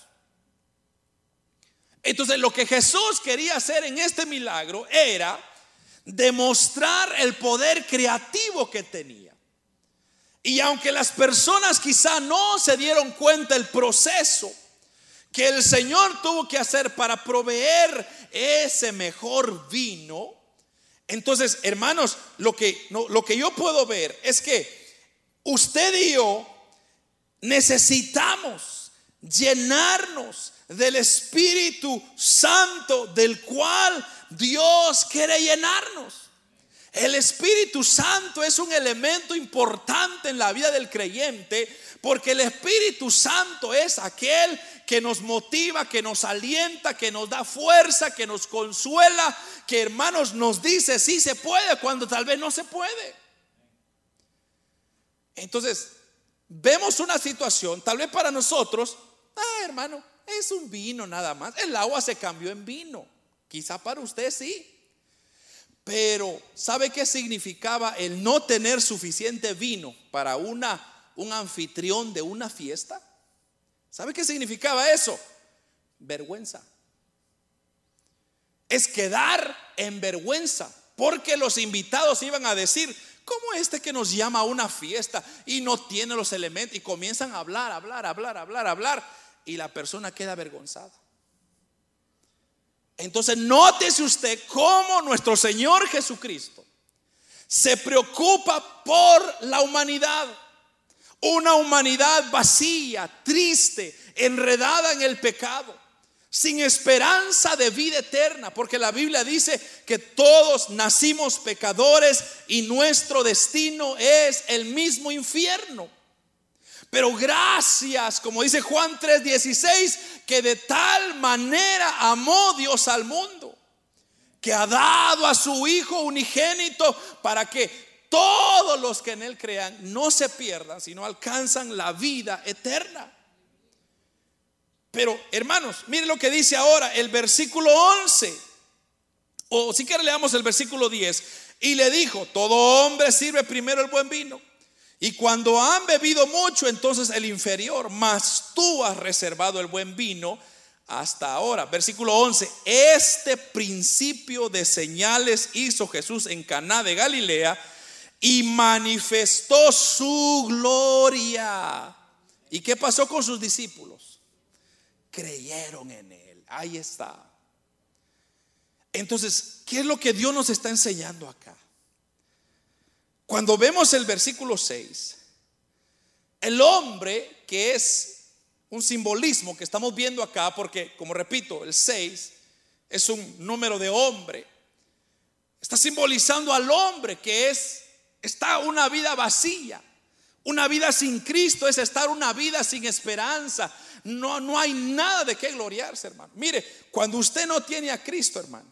Entonces lo que Jesús quería hacer en este milagro era demostrar el poder creativo que tenía. Y aunque las personas quizá no se dieron cuenta el proceso que el Señor tuvo que hacer para proveer ese mejor vino, entonces, hermanos, lo que, lo que yo puedo ver es que usted y yo necesitamos llenarnos del Espíritu Santo del cual Dios quiere llenarnos. El Espíritu Santo es un elemento importante en la vida del creyente porque el Espíritu Santo es aquel que nos motiva, que nos alienta, que nos da fuerza, que nos consuela, que hermanos nos dice si se puede cuando tal vez no se puede. Entonces, vemos una situación, tal vez para nosotros, ah, hermano, es un vino nada más. El agua se cambió en vino. Quizá para usted sí. Pero, ¿sabe qué significaba el no tener suficiente vino para una, un anfitrión de una fiesta? ¿Sabe qué significaba eso? vergüenza. Es quedar en vergüenza, porque los invitados iban a decir, ¿cómo este que nos llama a una fiesta y no tiene los elementos? Y comienzan a hablar, hablar, hablar, hablar, hablar, y la persona queda avergonzada. Entonces, nótese usted cómo nuestro Señor Jesucristo se preocupa por la humanidad. Una humanidad vacía, triste, enredada en el pecado, sin esperanza de vida eterna, porque la Biblia dice que todos nacimos pecadores y nuestro destino es el mismo infierno. Pero gracias, como dice Juan 3:16, que de tal manera amó Dios al mundo, que ha dado a su Hijo unigénito para que todos los que en Él crean no se pierdan, sino alcanzan la vida eterna. Pero hermanos, miren lo que dice ahora el versículo 11. O si quiere leamos el versículo 10. Y le dijo, todo hombre sirve primero el buen vino y cuando han bebido mucho, entonces el inferior, mas tú has reservado el buen vino hasta ahora. Versículo 11. Este principio de señales hizo Jesús en Caná de Galilea y manifestó su gloria. ¿Y qué pasó con sus discípulos? Creyeron en él. Ahí está. Entonces, ¿qué es lo que Dios nos está enseñando acá? Cuando vemos el versículo 6, el hombre que es un simbolismo que estamos viendo acá, porque como repito, el 6 es un número de hombre, está simbolizando al hombre que es, está una vida vacía. Una vida sin Cristo es estar una vida sin esperanza. No, no hay nada de qué gloriarse, hermano. Mire, cuando usted no tiene a Cristo, hermano,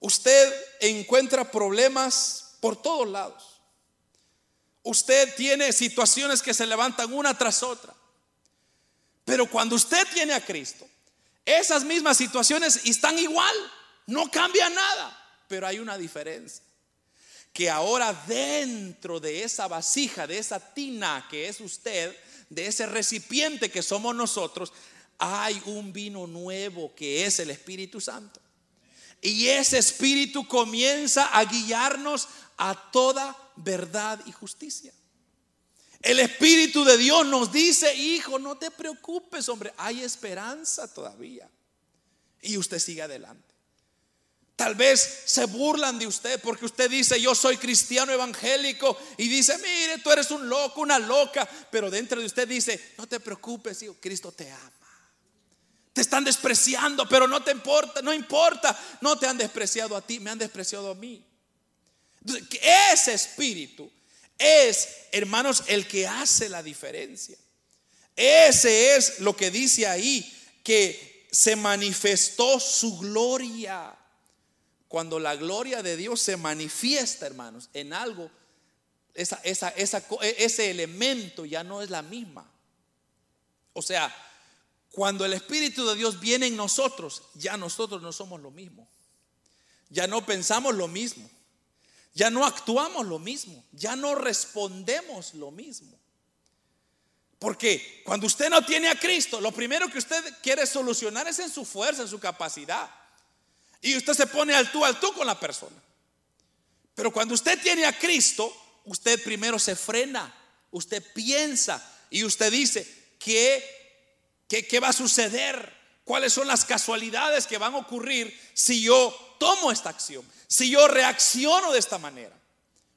usted encuentra problemas por todos lados. Usted tiene situaciones que se levantan una tras otra. Pero cuando usted tiene a Cristo, esas mismas situaciones están igual, no cambia nada, pero hay una diferencia. Que ahora dentro de esa vasija, de esa tina que es usted, de ese recipiente que somos nosotros, hay un vino nuevo que es el Espíritu Santo. Y ese Espíritu comienza a guiarnos a toda verdad y justicia. El Espíritu de Dios nos dice, hijo, no te preocupes, hombre, hay esperanza todavía. Y usted sigue adelante. Tal vez se burlan de usted porque usted dice, yo soy cristiano evangélico y dice, mire, tú eres un loco, una loca, pero dentro de usted dice, no te preocupes, hijo, Cristo te ama. Te están despreciando, pero no te importa, no importa, no te han despreciado a ti, me han despreciado a mí. Ese espíritu es, hermanos, el que hace la diferencia. Ese es lo que dice ahí, que se manifestó su gloria. Cuando la gloria de Dios se manifiesta, hermanos, en algo, esa, esa, ese elemento ya no es la misma. O sea, cuando el Espíritu de Dios viene en nosotros, ya nosotros no somos lo mismo. Ya no pensamos lo mismo. Ya no actuamos lo mismo, ya no respondemos lo mismo. Porque cuando usted no tiene a Cristo, lo primero que usted quiere solucionar es en su fuerza, en su capacidad. Y usted se pone al tú al tú con la persona. Pero cuando usted tiene a Cristo, usted primero se frena, usted piensa y usted dice, ¿qué, qué, qué va a suceder? ¿Cuáles son las casualidades que van a ocurrir si yo tomo esta acción? si yo reacciono de esta manera.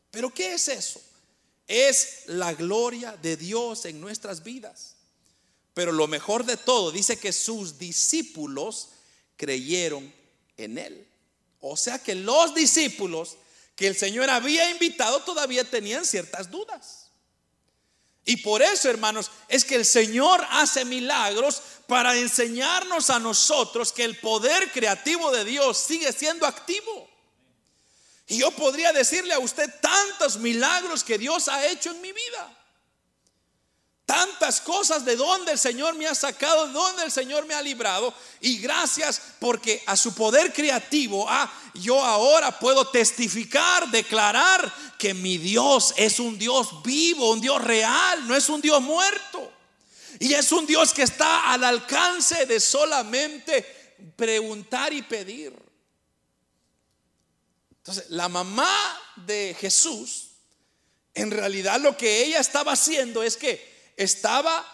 Pero ¿qué es eso? Es la gloria de Dios en nuestras vidas. Pero lo mejor de todo, dice que sus discípulos creyeron en Él. O sea que los discípulos que el Señor había invitado todavía tenían ciertas dudas. Y por eso, hermanos, es que el Señor hace milagros para enseñarnos a nosotros que el poder creativo de Dios sigue siendo activo. Y yo podría decirle a usted tantos milagros que Dios ha hecho en mi vida. Tantas cosas de donde el Señor me ha sacado, de donde el Señor me ha librado. Y gracias porque a su poder creativo, ah, yo ahora puedo testificar, declarar que mi Dios es un Dios vivo, un Dios real, no es un Dios muerto. Y es un Dios que está al alcance de solamente preguntar y pedir. Entonces, la mamá de Jesús, en realidad lo que ella estaba haciendo es que estaba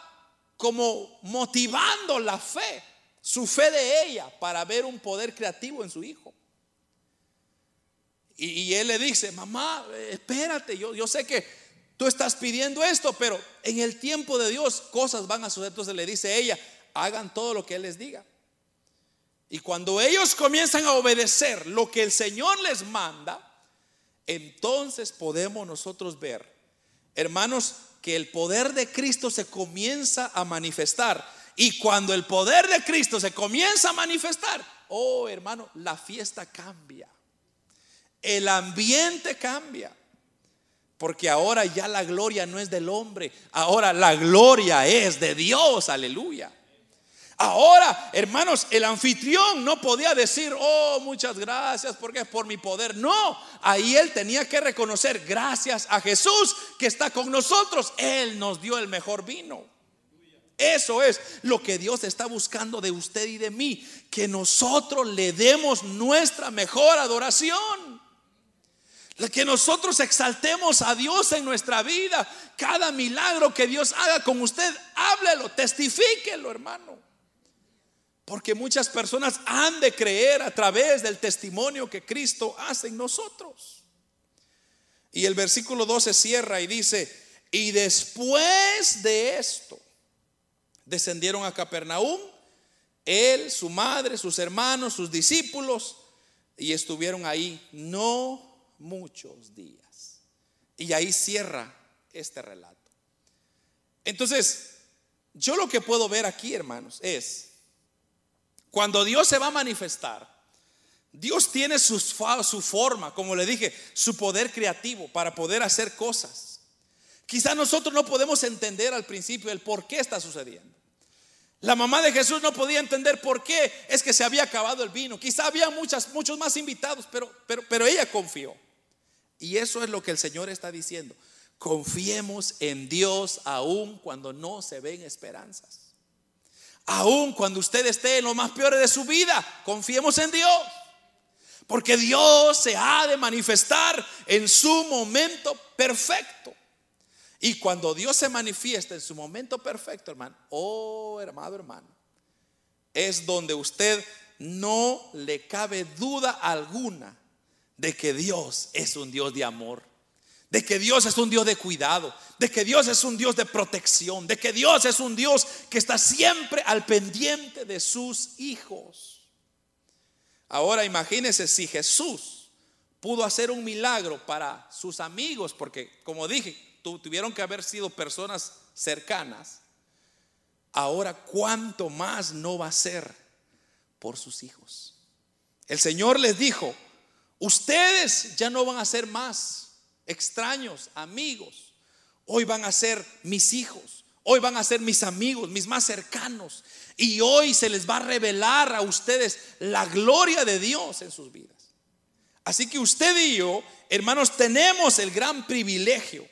como motivando la fe, su fe de ella, para ver un poder creativo en su hijo. Y, él le dice, mamá, espérate, yo, yo sé que tú estás pidiendo esto, pero en el tiempo de Dios cosas van a suceder. Entonces le dice ella, hagan todo lo que Él les diga. Y cuando ellos comienzan a obedecer lo que el Señor les manda, entonces podemos nosotros ver, hermanos, que el poder de Cristo se comienza a manifestar. Y cuando el poder de Cristo se comienza a manifestar, oh hermano, la fiesta cambia. El ambiente cambia. Porque ahora ya la gloria no es del hombre, ahora la gloria es de Dios, aleluya. Ahora, hermanos, el anfitrión no podía decir, oh, muchas gracias porque es por mi poder. No, ahí él tenía que reconocer, gracias a Jesús que está con nosotros, Él nos dio el mejor vino. Eso es lo que Dios está buscando de usted y de mí, que nosotros le demos nuestra mejor adoración. Que nosotros exaltemos a Dios en nuestra vida. Cada milagro que Dios haga con usted, háblelo, testifíquelo, hermano. Porque muchas personas han de creer a través del testimonio que Cristo hace en nosotros. Y el versículo 12 cierra y dice, y después de esto, descendieron a Capernaum, él, su madre, sus hermanos, sus discípulos, y estuvieron ahí no muchos días. Y ahí cierra este relato. Entonces, yo lo que puedo ver aquí, hermanos, es cuando Dios se va a manifestar, Dios tiene su, forma, como le dije, su poder creativo para poder hacer cosas. Quizá nosotros no podemos entender al principio el por qué está sucediendo. La mamá de Jesús no podía entender por qué es que se había acabado el vino. Quizá había muchas, muchos más invitados, pero, pero, pero ella confió. Y eso es lo que el Señor está diciendo. Confiemos en Dios aún cuando no se ven esperanzas. Aún cuando usted esté en lo más peor de su vida, confiemos en Dios. Porque Dios se ha de manifestar en su momento perfecto. Y cuando Dios se manifiesta en su momento perfecto, hermano, oh hermano, hermano, es donde usted no le cabe duda alguna de que Dios es un Dios de amor de que Dios es un Dios de cuidado, de que Dios es un Dios de protección, de que Dios es un Dios que está siempre al pendiente de sus hijos. Ahora imagínense si Jesús pudo hacer un milagro para sus amigos, porque como dije, tuvieron que haber sido personas cercanas. Ahora, ¿cuánto más no va a ser por sus hijos? El Señor les dijo, ustedes ya no van a ser más extraños, amigos. Hoy van a ser mis hijos. Hoy van a ser mis amigos, mis más cercanos. Y hoy se les va a revelar a ustedes la gloria de Dios en sus vidas. Así que usted y yo, hermanos, tenemos el gran privilegio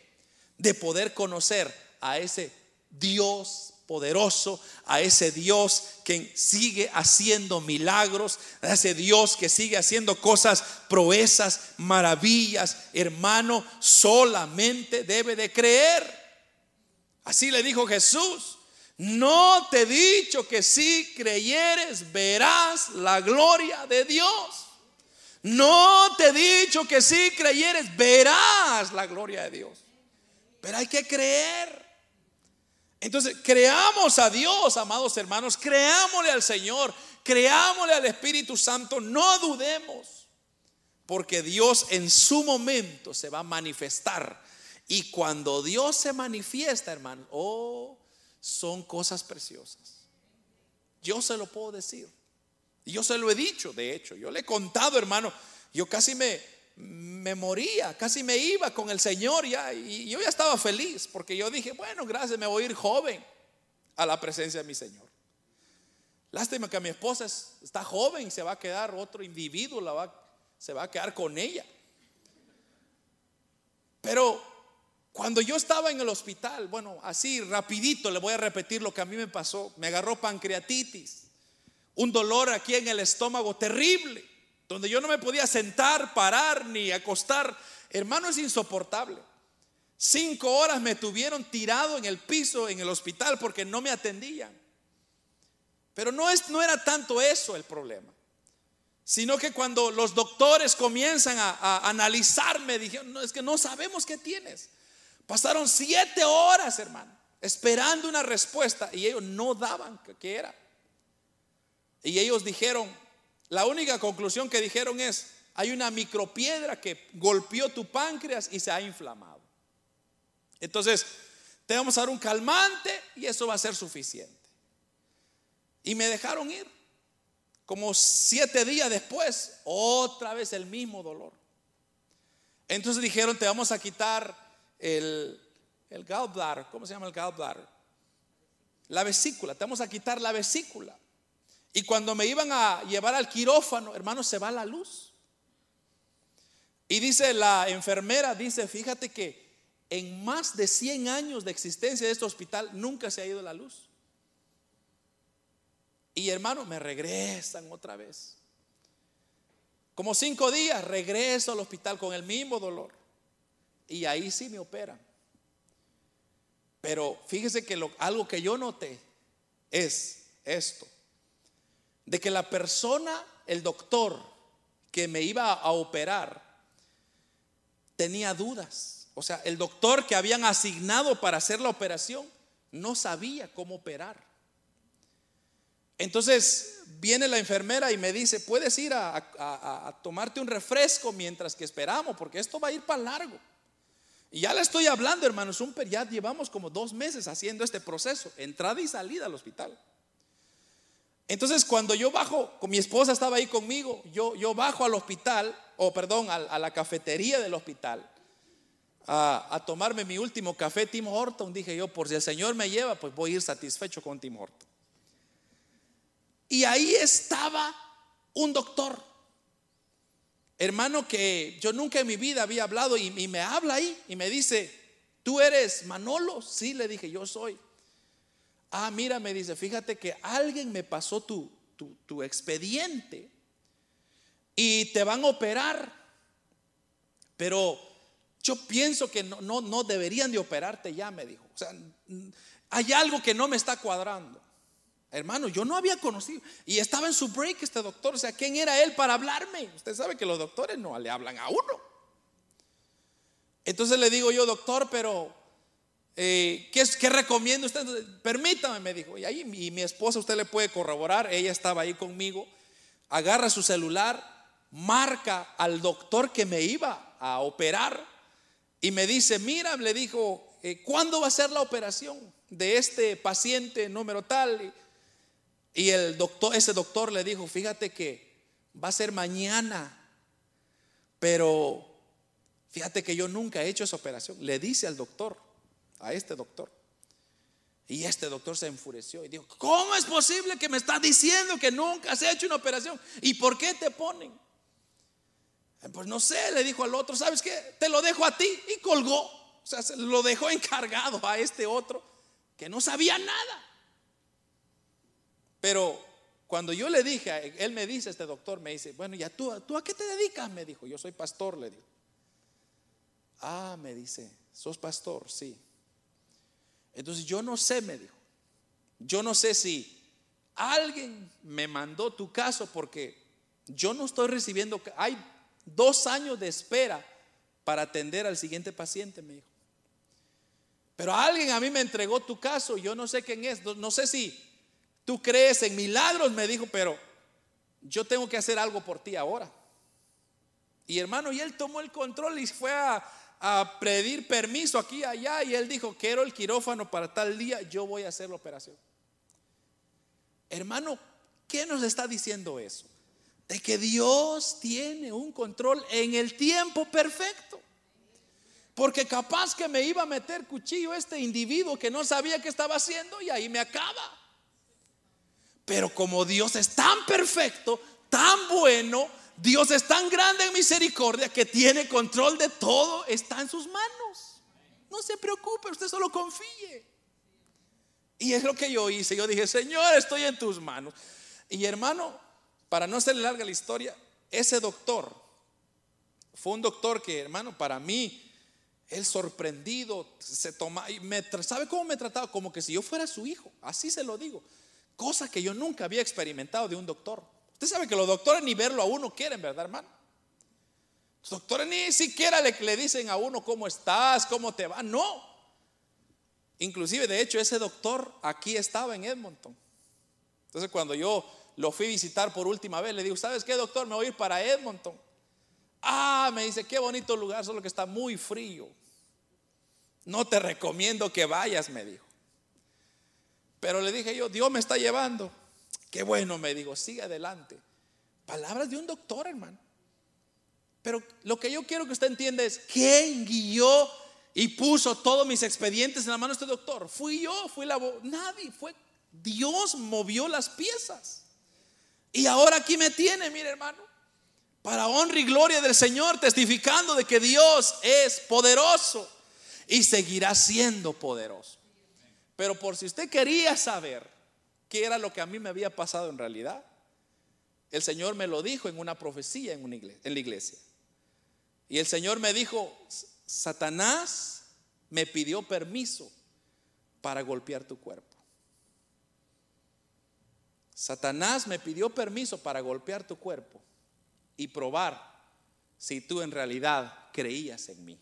de poder conocer a ese Dios poderoso, a ese Dios que sigue haciendo milagros, a ese Dios que sigue haciendo cosas, proezas, maravillas. Hermano, solamente debe de creer. Así le dijo Jesús. No te he dicho que si creyeres verás la gloria de Dios. No te he dicho que si creyeres verás la gloria de Dios. Pero hay que creer. Entonces, creamos a Dios, amados hermanos, creámosle al Señor, creámosle al Espíritu Santo, no dudemos, porque Dios en su momento se va a manifestar. Y cuando Dios se manifiesta, hermano, oh, son cosas preciosas. Yo se lo puedo decir. Yo se lo he dicho, de hecho, yo le he contado, hermano, yo casi me, me moría, casi me iba con el Señor ya y yo ya estaba feliz porque yo dije, bueno, gracias, me voy a ir joven a la presencia de mi Señor. Lástima que mi esposa está joven, se va a quedar otro individuo, la va, se va a quedar con ella. Pero Cuando yo estaba en el hospital, bueno, así rapidito le voy a repetir lo que a mí me pasó. Me agarró pancreatitis, un dolor aquí en el estómago terrible, donde yo no me podía sentar, parar ni acostar. Hermano, es insoportable. Cinco horas me tuvieron tirado en el piso en el hospital porque no me atendían. Pero no, es, no era tanto eso el problema, sino que cuando los doctores comienzan a, a analizarme, dijeron, no, es que no sabemos qué tienes. Pasaron siete horas, hermano, esperando una respuesta y ellos no daban qué era. Y ellos dijeron, la única conclusión que dijeron es, hay una micropiedra que golpeó tu páncreas y se ha inflamado. Entonces, te vamos a dar un calmante y eso va a ser suficiente. Y me dejaron ir. Como siete días después, otra vez el mismo dolor. Entonces dijeron, te vamos a quitar el, el gallbladder, ¿cómo se llama el gallbladder? La vesícula, te vamos a quitar la vesícula. Y cuando me iban a llevar al quirófano, hermano, se va la luz. Y dice la enfermera, dice, fíjate que en más de 100 años de existencia de este hospital nunca se ha ido la luz. Y hermano, me regresan otra vez. Como cinco días, regreso al hospital con el mismo dolor. Y ahí sí me operan. Pero fíjese que algo que yo noté es esto. De que la persona, el doctor que me iba a operar, tenía dudas. O sea, el doctor que habían asignado para hacer la operación no sabía cómo operar. Entonces viene la enfermera y me dice, puedes ir a, tomarte un refresco mientras que esperamos, porque esto va a ir para largo. Y ya le estoy hablando, hermanos, un, ya llevamos como dos meses haciendo este proceso, entrada y salida al hospital. Entonces cuando yo bajo, con mi esposa estaba ahí conmigo, yo, yo bajo al hospital, o perdón, a, la cafetería del hospital, a, a, tomarme mi último café Tim Horton, dije yo, por si el Señor me lleva, pues voy a ir satisfecho con Tim Horton. Y ahí estaba un doctor hermano que yo nunca en mi vida había hablado y, me habla ahí y me dice, ¿tú eres Manolo? Sí, le dije, yo soy. Ah, mira, me dice, fíjate que alguien me pasó tu, tu, expediente y te van a operar, pero yo pienso que no, no, no deberían de operarte ya, me dijo. O sea, hay algo que no me está cuadrando. Hermano, yo no había conocido. Y estaba en su break este doctor. O sea, ¿quién era él para hablarme? Usted sabe que los doctores no le hablan a uno. Entonces le digo yo, doctor, pero eh, ¿qué, ¿qué, recomienda usted? Permítame, me dijo. Y ahí mi, mi esposa, usted le puede corroborar. Ella estaba ahí conmigo. Agarra su celular, marca al doctor que me iba a operar. Y me dice, mira, le dijo, eh, ¿cuándo va a ser la operación de este paciente número tal? Y el doctor, ese doctor le dijo, fíjate que va a ser mañana, pero fíjate que yo nunca he hecho esa operación. Le dice al doctor, a este doctor. Y este doctor se enfureció y dijo, ¿cómo es posible que me estás diciendo que nunca has hecho una operación? ¿Y por qué te ponen? Pues no sé, le dijo al otro, ¿sabes qué? Te lo dejo a ti y colgó. O sea, se lo dejó encargado a este otro que no sabía nada. Pero cuando yo le dije, él me dice, este doctor me dice, bueno, ya tú, ¿tú a qué te dedicas? Me dijo, yo soy pastor, le digo. Ah, me dice, ¿sos pastor? Sí. Entonces yo no sé, me dijo. Yo no sé si alguien me mandó tu caso porque yo no estoy recibiendo, hay dos años de espera para atender al siguiente paciente, me dijo. Pero alguien a mí me entregó tu caso, yo no sé quién es, no sé si Tú crees en milagros, me dijo, pero yo tengo que hacer algo por ti ahora. Y hermano, y él tomó el control y fue a, pedir permiso aquí y allá. Y él dijo, quiero el quirófano para tal día, yo voy a hacer la operación. Hermano, ¿qué nos está diciendo eso? De que Dios tiene un control en el tiempo perfecto. Porque capaz que me iba a meter cuchillo este individuo que no sabía qué estaba haciendo y ahí me acaba. Pero como Dios es tan perfecto, tan bueno, Dios es tan grande en misericordia que tiene control de todo, está en sus manos. no se preocupe, usted solo confíe. Y es lo que yo hice. Yo dije, Señor, estoy en tus manos. Y hermano, para no hacerle larga la historia, ese doctor fue un doctor que, hermano, para mí, él sorprendido, se toma, y me, ¿sabe cómo me trataba? Como que si yo fuera su hijo, así se lo digo. Cosa que yo nunca había experimentado de un doctor. Usted sabe que los doctores ni verlo a uno quieren, ¿verdad, hermano? Los doctores ni siquiera le, le dicen a uno cómo estás, cómo te va, no. Inclusive, de hecho, ese doctor aquí estaba en Edmonton. Entonces, cuando yo lo fui a visitar por última vez, le digo, ¿sabes qué, doctor? Me voy a ir para Edmonton. Ah, me dice, qué bonito lugar, solo que está muy frío. No te recomiendo que vayas, me dijo. Pero le dije yo, Dios me está llevando. Qué bueno, me dijo, sigue adelante. Palabras de un doctor, hermano. Pero lo que yo quiero que usted entienda es, ¿quién guió y puso todos mis expedientes en la mano de este doctor. Fui yo, fui la nadie, fue Dios movió las piezas. Y ahora aquí me tiene, mire hermano, para honra y gloria del Señor, testificando de que Dios es poderoso y seguirá siendo poderoso. Pero por si usted quería saber qué era lo que a mí me había pasado en realidad, el Señor me lo dijo en una profecía en, una iglesia, la iglesia. Y el Señor me dijo, Satanás me pidió permiso para golpear tu cuerpo. Satanás me pidió permiso para golpear tu cuerpo y probar si tú en realidad creías en mí.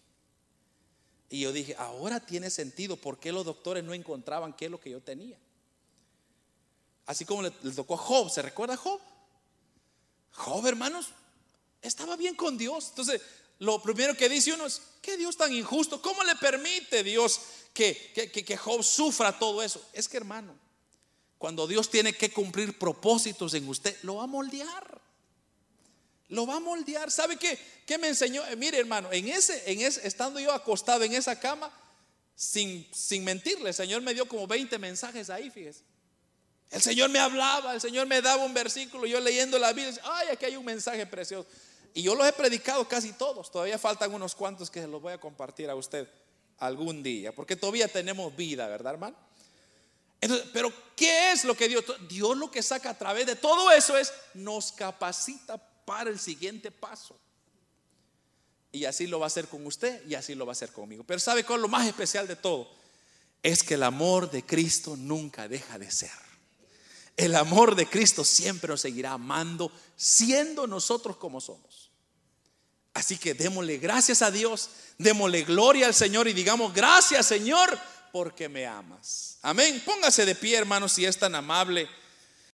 Y yo dije, ahora tiene sentido por qué los doctores no encontraban qué es lo que yo tenía. Así como le, tocó a Job, ¿se recuerda a Job? Job, hermanos, estaba bien con Dios. Entonces, lo primero que dice uno es, ¿qué Dios tan injusto? ¿Cómo le permite Dios que, que, Job sufra todo eso? Es que hermano, cuando Dios tiene que cumplir propósitos en usted, lo va a moldear. Lo va a moldear. ¿Sabe qué? ¿Qué me enseñó? Eh, mire, hermano, en ese, en ese, estando yo acostado en esa cama, sin, sin mentirle, el Señor me dio como 20 mensajes ahí, fíjese. El Señor me hablaba, el Señor me daba un versículo, yo leyendo la Biblia, ay, aquí hay un mensaje precioso. Y yo los he predicado casi todos. Todavía faltan unos cuantos que se los voy a compartir a usted algún día. Porque todavía tenemos vida, ¿verdad, hermano? pero ¿qué es lo que Dios? Dios lo que saca a través de todo eso es nos capacita para el siguiente paso. Y así lo va a hacer con usted y así lo va a hacer conmigo. Pero ¿sabe cuál es lo más especial de todo? Es que el amor de Cristo nunca deja de ser. El amor de Cristo siempre nos seguirá amando, siendo nosotros como somos. Así que démosle gracias a Dios, démosle gloria al Señor y digamos gracias Señor porque me amas. Amén. Póngase de pie, hermanos, si es tan amable.